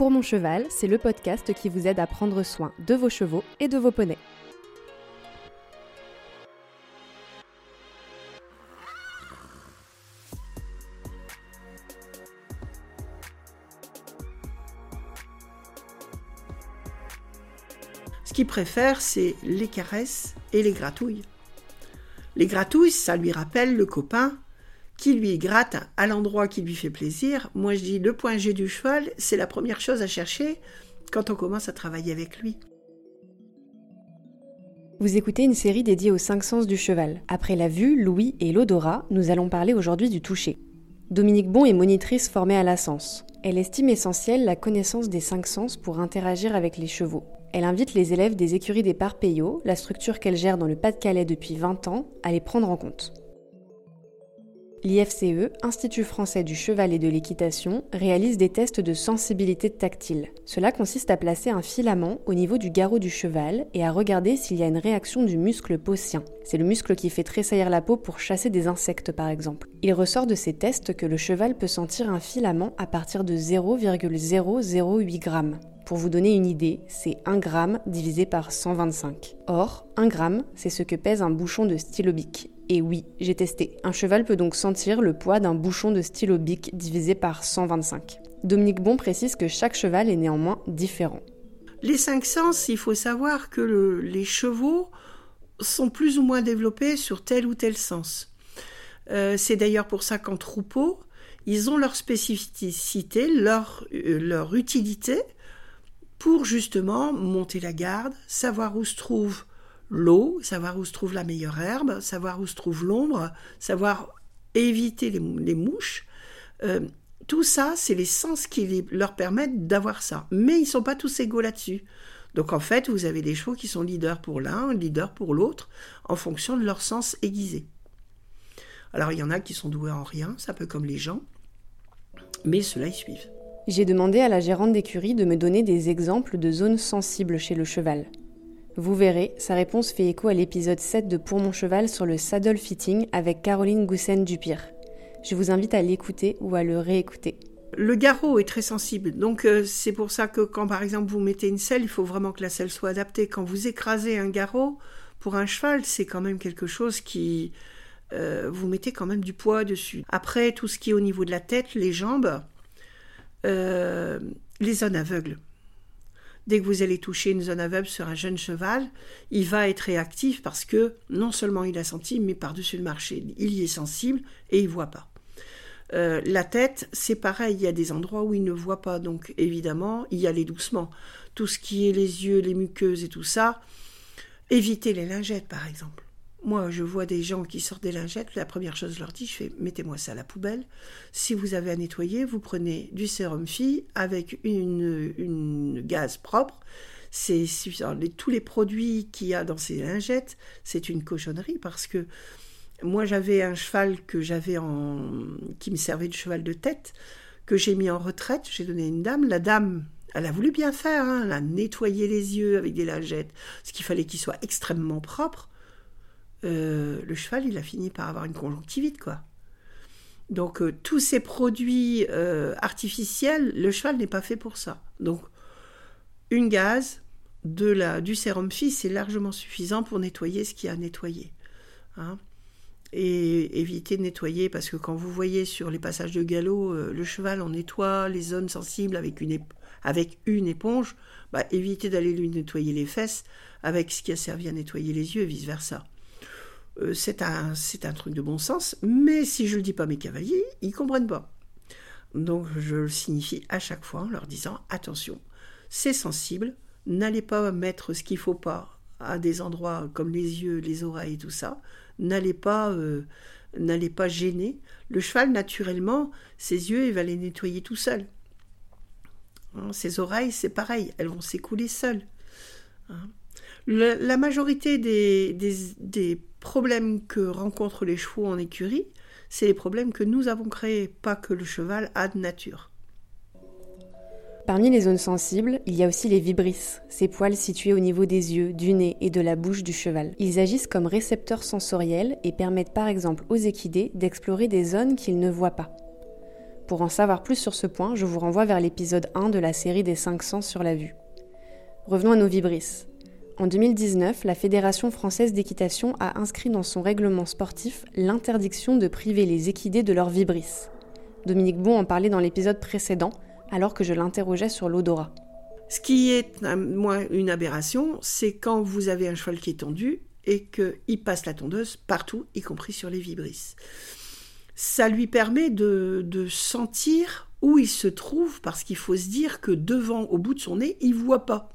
Pour mon cheval, c'est le podcast qui vous aide à prendre soin de vos chevaux et de vos poneys. Ce qu'il préfère, c'est les caresses et les gratouilles. Les gratouilles, ça lui rappelle le copain qui lui gratte à l'endroit qui lui fait plaisir. Moi, je dis le point G du cheval, c'est la première chose à chercher quand on commence à travailler avec lui. Vous écoutez une série dédiée aux cinq sens du cheval. Après la vue, l'ouïe et l'odorat, nous allons parler aujourd'hui du toucher. Dominique Bon est monitrice formée à la sens. Elle estime essentielle la connaissance des cinq sens pour interagir avec les chevaux. Elle invite les élèves des écuries des Parpeyo, la structure qu'elle gère dans le Pas-de-Calais depuis 20 ans, à les prendre en compte. L'IFCE, Institut français du cheval et de l'équitation, réalise des tests de sensibilité tactile. Cela consiste à placer un filament au niveau du garrot du cheval et à regarder s'il y a une réaction du muscle paucien. C'est le muscle qui fait tressaillir la peau pour chasser des insectes par exemple. Il ressort de ces tests que le cheval peut sentir un filament à partir de 0,008 g. Pour vous donner une idée, c'est 1 g divisé par 125. Or, 1 g, c'est ce que pèse un bouchon de stylo bic. Et oui, j'ai testé. Un cheval peut donc sentir le poids d'un bouchon de stylo bic divisé par 125. Dominique Bon précise que chaque cheval est néanmoins différent. Les cinq sens, il faut savoir que les chevaux sont plus ou moins développés sur tel ou tel sens. Euh, c'est d'ailleurs pour ça qu'en troupeau, ils ont leur spécificité, leur, euh, leur utilité pour justement monter la garde, savoir où se trouve l'eau, savoir où se trouve la meilleure herbe, savoir où se trouve l'ombre, savoir éviter les, mouches. Euh, tout ça, c'est les sens qui leur permettent d'avoir ça. Mais ils ne sont pas tous égaux là-dessus. Donc en fait, vous avez des chevaux qui sont leaders pour l'un, leaders pour l'autre, en fonction de leur sens aiguisé. Alors il y en a qui sont doués en rien, c'est un peu comme les gens, mais ceux-là, ils suivent. J'ai demandé à la gérante d'écurie de me donner des exemples de zones sensibles chez le cheval. Vous verrez, sa réponse fait écho à l'épisode 7 de Pour mon cheval sur le saddle fitting avec Caroline Goussen-Dupire. Je vous invite à l'écouter ou à le réécouter. Le garrot est très sensible, donc euh, c'est pour ça que quand par exemple vous mettez une selle, il faut vraiment que la selle soit adaptée. Quand vous écrasez un garrot, pour un cheval, c'est quand même quelque chose qui... Euh, vous mettez quand même du poids dessus. Après, tout ce qui est au niveau de la tête, les jambes, euh, les zones aveugles. Dès que vous allez toucher une zone aveugle sur un jeune cheval, il va être réactif parce que non seulement il a senti, mais par-dessus le marché, il y est sensible et il voit pas. Euh, la tête, c'est pareil, il y a des endroits où il ne voit pas, donc évidemment, y aller doucement. Tout ce qui est les yeux, les muqueuses et tout ça, évitez les lingettes par exemple. Moi, je vois des gens qui sortent des lingettes, la première chose je leur dis, je fais mettez-moi ça à la poubelle. Si vous avez à nettoyer, vous prenez du sérum fille avec une, une gaz propre. C'est tous les produits qu'il y a dans ces lingettes, c'est une cochonnerie parce que moi j'avais un cheval que j'avais en qui me servait de cheval de tête que j'ai mis en retraite. J'ai donné à une dame. La dame elle a voulu bien faire, hein. elle a nettoyé les yeux avec des lingettes, ce qu'il fallait qu'ils soient extrêmement propres. Euh, le cheval, il a fini par avoir une conjonctivite, quoi. Donc, euh, tous ces produits euh, artificiels, le cheval n'est pas fait pour ça. Donc, une gaz, de la, du sérum fils, c'est largement suffisant pour nettoyer ce qu'il a à nettoyer. Hein. Et éviter de nettoyer, parce que quand vous voyez sur les passages de galop, le cheval, on nettoie les zones sensibles avec une, avec une éponge, bah, évitez d'aller lui nettoyer les fesses avec ce qui a servi à nettoyer les yeux et vice-versa. Euh, c'est un, un truc de bon sens, mais si je ne le dis pas à mes cavaliers, ils comprennent pas. Donc je le signifie à chaque fois en leur disant attention, c'est sensible, n'allez pas mettre ce qu'il faut pas à des endroits comme les yeux, les oreilles, tout ça. N'allez pas, euh, pas gêner. Le cheval, naturellement, ses yeux, il va les nettoyer tout seul. Hein, ses oreilles, c'est pareil, elles vont s'écouler seules. Hein. La, majorité des, des, problèmes que rencontrent les chevaux en écurie, c'est les problèmes que nous avons créés, pas que le cheval a de nature. Parmi les zones sensibles, il y a aussi les vibrisses, ces poils situés au niveau des yeux, du nez et de la bouche du cheval. Ils agissent comme récepteurs sensoriels et permettent par exemple aux équidés d'explorer des zones qu'ils ne voient pas. Pour en savoir plus sur ce point, je vous renvoie vers l'épisode 1 de la série des 500 sur la vue. Revenons à nos vibrisses. En 2019, la Fédération française d'équitation a inscrit dans son règlement sportif l'interdiction de priver les équidés de leur vibrisses. Dominique Bon en parlait dans l'épisode précédent, alors que je l'interrogeais sur l'odorat. Ce qui est, moi, une aberration, c'est quand vous avez un cheval qui est tendu et qu'il passe la tondeuse partout, y compris sur les vibrisses. Ça lui permet de, de sentir où il se trouve, parce qu'il faut se dire que devant, au bout de son nez, il voit pas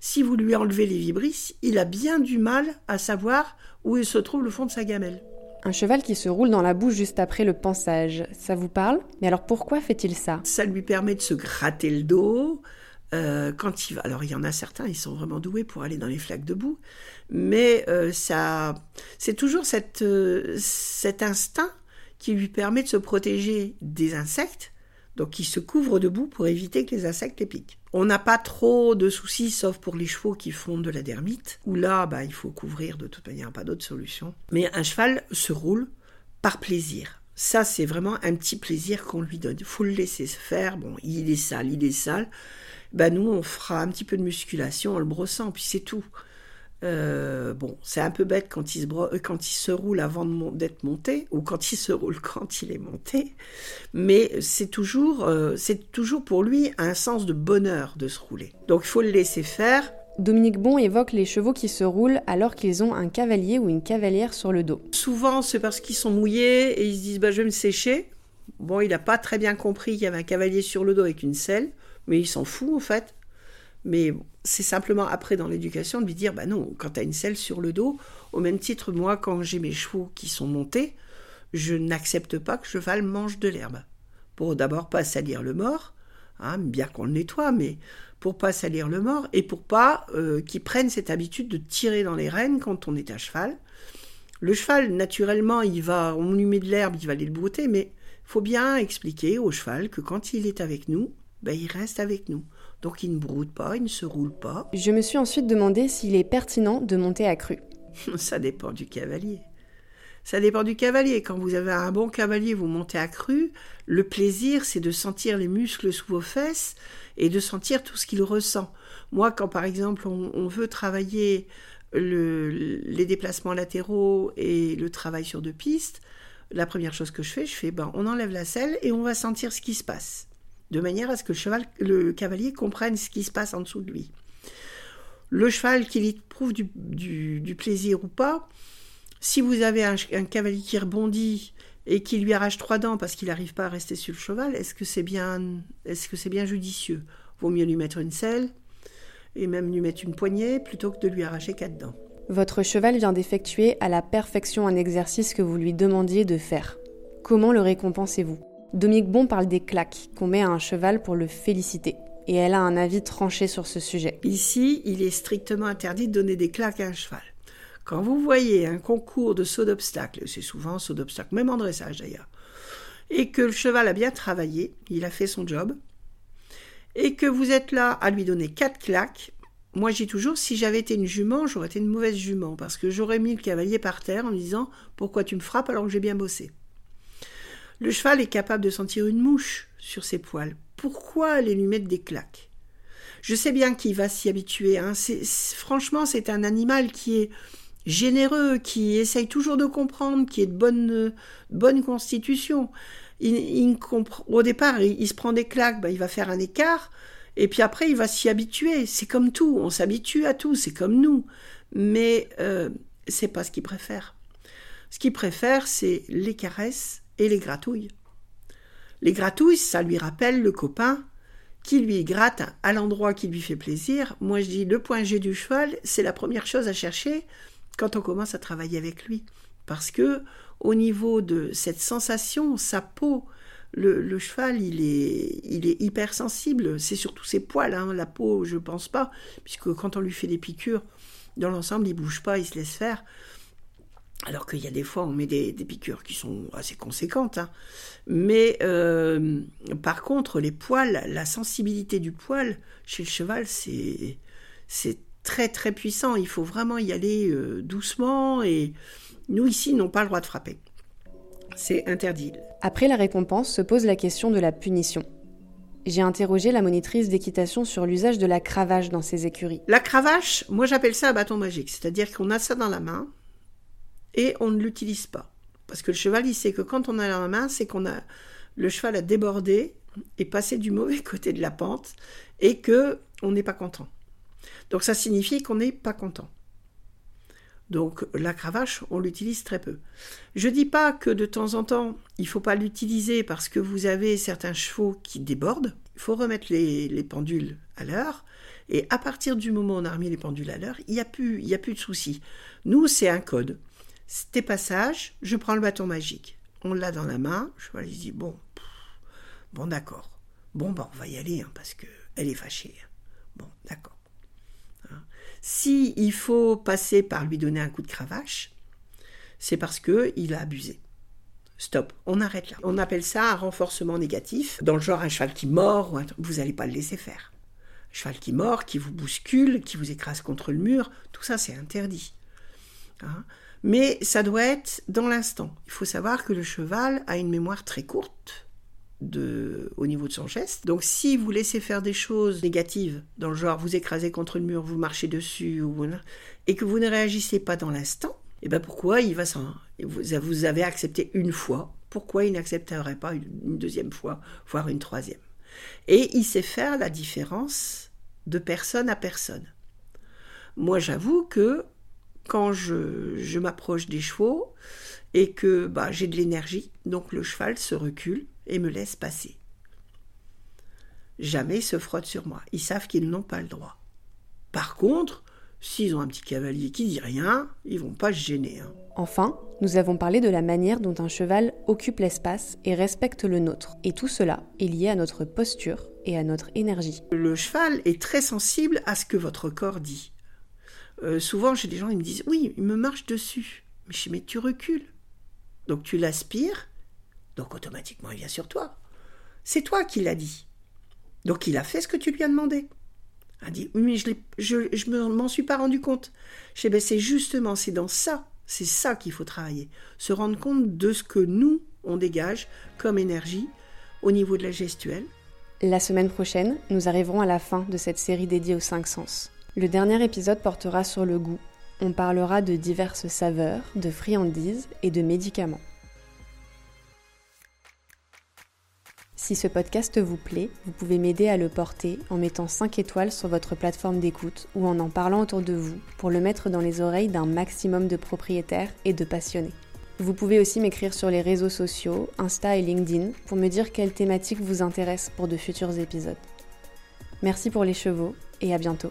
si vous lui enlevez les vibrisses, il a bien du mal à savoir où il se trouve le fond de sa gamelle. Un cheval qui se roule dans la boue juste après le pansage, ça vous parle? Mais alors pourquoi fait-il ça? Ça lui permet de se gratter le dos. Euh, quand il va, alors il y en a certains, ils sont vraiment doués pour aller dans les flaques de boue, mais euh, ça, c'est toujours cette, euh, cet instinct qui lui permet de se protéger des insectes, donc il se couvre de boue pour éviter que les insectes les piquent. On n'a pas trop de soucis, sauf pour les chevaux qui font de la dermite, où là, bah, il faut couvrir de toute manière, pas d'autre solution. Mais un cheval se roule par plaisir. Ça, c'est vraiment un petit plaisir qu'on lui donne. Il faut le laisser se faire. Bon, il est sale, il est sale. Bah, nous, on fera un petit peu de musculation en le brossant, puis c'est tout. Euh, bon, c'est un peu bête quand il se, euh, quand il se roule avant d'être monté, ou quand il se roule quand il est monté, mais c'est toujours, euh, c'est toujours pour lui un sens de bonheur de se rouler. Donc il faut le laisser faire. Dominique Bon évoque les chevaux qui se roulent alors qu'ils ont un cavalier ou une cavalière sur le dos. Souvent, c'est parce qu'ils sont mouillés et ils se disent bah, Je vais me sécher. Bon, il n'a pas très bien compris qu'il y avait un cavalier sur le dos avec une selle, mais il s'en fout en fait. Mais c'est simplement après dans l'éducation de lui dire bah non, quand tu as une selle sur le dos, au même titre, moi, quand j'ai mes chevaux qui sont montés, je n'accepte pas que le cheval mange de l'herbe. Pour d'abord pas salir le mort, hein, bien qu'on le nettoie, mais pour pas salir le mort et pour pas euh, qu'il prenne cette habitude de tirer dans les rênes quand on est à cheval. Le cheval, naturellement, il va, on lui met de l'herbe, il va aller le brouter, mais faut bien expliquer au cheval que quand il est avec nous, ben, il reste avec nous. Donc il ne broude pas, il ne se roule pas. Je me suis ensuite demandé s'il est pertinent de monter à cru. Ça dépend du cavalier. Ça dépend du cavalier. Quand vous avez un bon cavalier, vous montez à cru. Le plaisir, c'est de sentir les muscles sous vos fesses et de sentir tout ce qu'il ressent. Moi, quand par exemple on, veut travailler les déplacements latéraux et le travail sur deux pistes, la première chose que je fais, je fais ben, on enlève la selle et on va sentir ce qui se passe de manière à ce que le, cheval, le cavalier comprenne ce qui se passe en dessous de lui. Le cheval qu'il éprouve du, du, plaisir ou pas, si vous avez un, cavalier qui rebondit et qui lui arrache trois dents parce qu'il n'arrive pas à rester sur le cheval, est-ce que c'est bien, est-ce que c'est bien judicieux? Vaut mieux lui mettre une selle et même lui mettre une poignée plutôt que de lui arracher quatre dents. Votre cheval vient d'effectuer à la perfection un exercice que vous lui demandiez de faire. Comment le récompensez-vous? Dominique Bon parle des claques qu'on met à un cheval pour le féliciter. Et elle a un avis tranché sur ce sujet. Ici, il est strictement interdit de donner des claques à un cheval. Quand vous voyez un concours de saut d'obstacle, c'est souvent saut d'obstacle, même en dressage d'ailleurs, et que le cheval a bien travaillé, il a fait son job, et que vous êtes là à lui donner quatre claques, moi j'ai toujours, si j'avais été une jument, j'aurais été une mauvaise jument, parce que j'aurais mis le cavalier par terre en lui disant Pourquoi tu me frappes alors que j'ai bien bossé? Le cheval est capable de sentir une mouche sur ses poils. Pourquoi aller lui mettre des claques? Je sais bien qu'il va s'y habituer. Hein. franchement, c'est un animal qui est généreux, qui essaye toujours de comprendre, qui est de bonne, bonne constitution. Au départ, il, se prend des claques, bah, il va faire un écart, et puis après, il va s'y habituer. C'est comme tout, on s'habitue à tout, c'est comme nous. Mais euh, c'est pas ce qu'il préfère. Ce qu'il préfère, c'est les caresses les gratouilles. Les gratouilles, ça lui rappelle le copain qui lui gratte à l'endroit qui lui fait plaisir. Moi, je dis le point G du cheval, c'est la première chose à chercher quand on commence à travailler avec lui. Parce que, au niveau de cette sensation, sa peau, le, cheval, il est, il est hypersensible. C'est surtout ses poils, hein. la peau, je pense pas, puisque quand on lui fait des piqûres, dans l'ensemble, il bouge pas, il se laisse faire. Alors qu'il y a des fois, on met des, piqûres qui sont assez conséquentes. Hein. Mais euh, par contre, les poils, la sensibilité du poil chez le cheval, c'est, c'est très très puissant. Il faut vraiment y aller euh, doucement. Et nous, ici, n'ont pas le droit de frapper. C'est interdit. Après la récompense se pose la question de la punition. J'ai interrogé la monitrice d'équitation sur l'usage de la cravache dans ces écuries. La cravache, moi j'appelle ça un bâton magique, c'est-à-dire qu'on a ça dans la main et on ne l'utilise pas. Parce que le cheval, il sait que quand on a la main, c'est qu'on a le cheval a débordé et passé du mauvais côté de la pente et que on n'est pas content. Donc ça signifie qu'on n'est pas content. Donc la cravache, on l'utilise très peu. Je dis pas que de temps en temps, il faut pas l'utiliser parce que vous avez certains chevaux qui débordent. Il faut remettre les, pendules à l'heure. Et à partir du moment où on a remis les pendules à l'heure, il n'y a, plus, a plus de soucis. Nous, c'est un code. C'était passage, je prends le bâton magique. On l'a dans la main, je vois, dit bon, bon d'accord. Bon, ben, on va y aller, hein, parce qu'elle est fâchée. Hein. Bon, d'accord. Hein. Si il faut passer par lui donner un coup de cravache, c'est parce que il a abusé. Stop, on arrête là. On appelle ça un renforcement négatif, dans le genre un cheval qui mord, vous n'allez pas le laisser faire. Un cheval qui mord, qui vous bouscule, qui vous écrase contre le mur, tout ça c'est interdit mais ça doit être dans l'instant. Il faut savoir que le cheval a une mémoire très courte de, au niveau de son geste. Donc si vous laissez faire des choses négatives, dans le genre vous écrasez contre le mur, vous marchez dessus, et que vous ne réagissez pas dans l'instant, et eh ben pourquoi il va s'en... Vous avez accepté une fois, pourquoi il n'accepterait pas une deuxième fois, voire une troisième? Et il sait faire la différence de personne à personne. Moi j'avoue que quand je, m'approche des chevaux et que bah, j'ai de l'énergie, donc le cheval se recule et me laisse passer. Jamais il se frotte sur moi. Ils savent qu'ils n'ont pas le droit. Par contre, s'ils ont un petit cavalier qui dit rien, ils vont pas se gêner. Hein. Enfin, nous avons parlé de la manière dont un cheval occupe l'espace et respecte le nôtre. Et tout cela est lié à notre posture et à notre énergie. Le cheval est très sensible à ce que votre corps dit. Euh, souvent, j'ai des gens qui me disent Oui, il me marche dessus. Mais je dis Mais tu recules. Donc tu l'aspires, donc automatiquement il vient sur toi. C'est toi qui l'as dit. Donc il a fait ce que tu lui as demandé. A dit Oui, mais je, je, m'en suis pas rendu compte. Je dis ben, C'est justement, c'est dans ça, c'est ça qu'il faut travailler. Se rendre compte de ce que nous, on dégage comme énergie au niveau de la gestuelle. La semaine prochaine, nous arriverons à la fin de cette série dédiée aux cinq sens. Le dernier épisode portera sur le goût. On parlera de diverses saveurs, de friandises et de médicaments. Si ce podcast vous plaît, vous pouvez m'aider à le porter en mettant 5 étoiles sur votre plateforme d'écoute ou en en parlant autour de vous pour le mettre dans les oreilles d'un maximum de propriétaires et de passionnés. Vous pouvez aussi m'écrire sur les réseaux sociaux, Insta et LinkedIn, pour me dire quelle thématique vous intéresse pour de futurs épisodes. Merci pour les chevaux et à bientôt.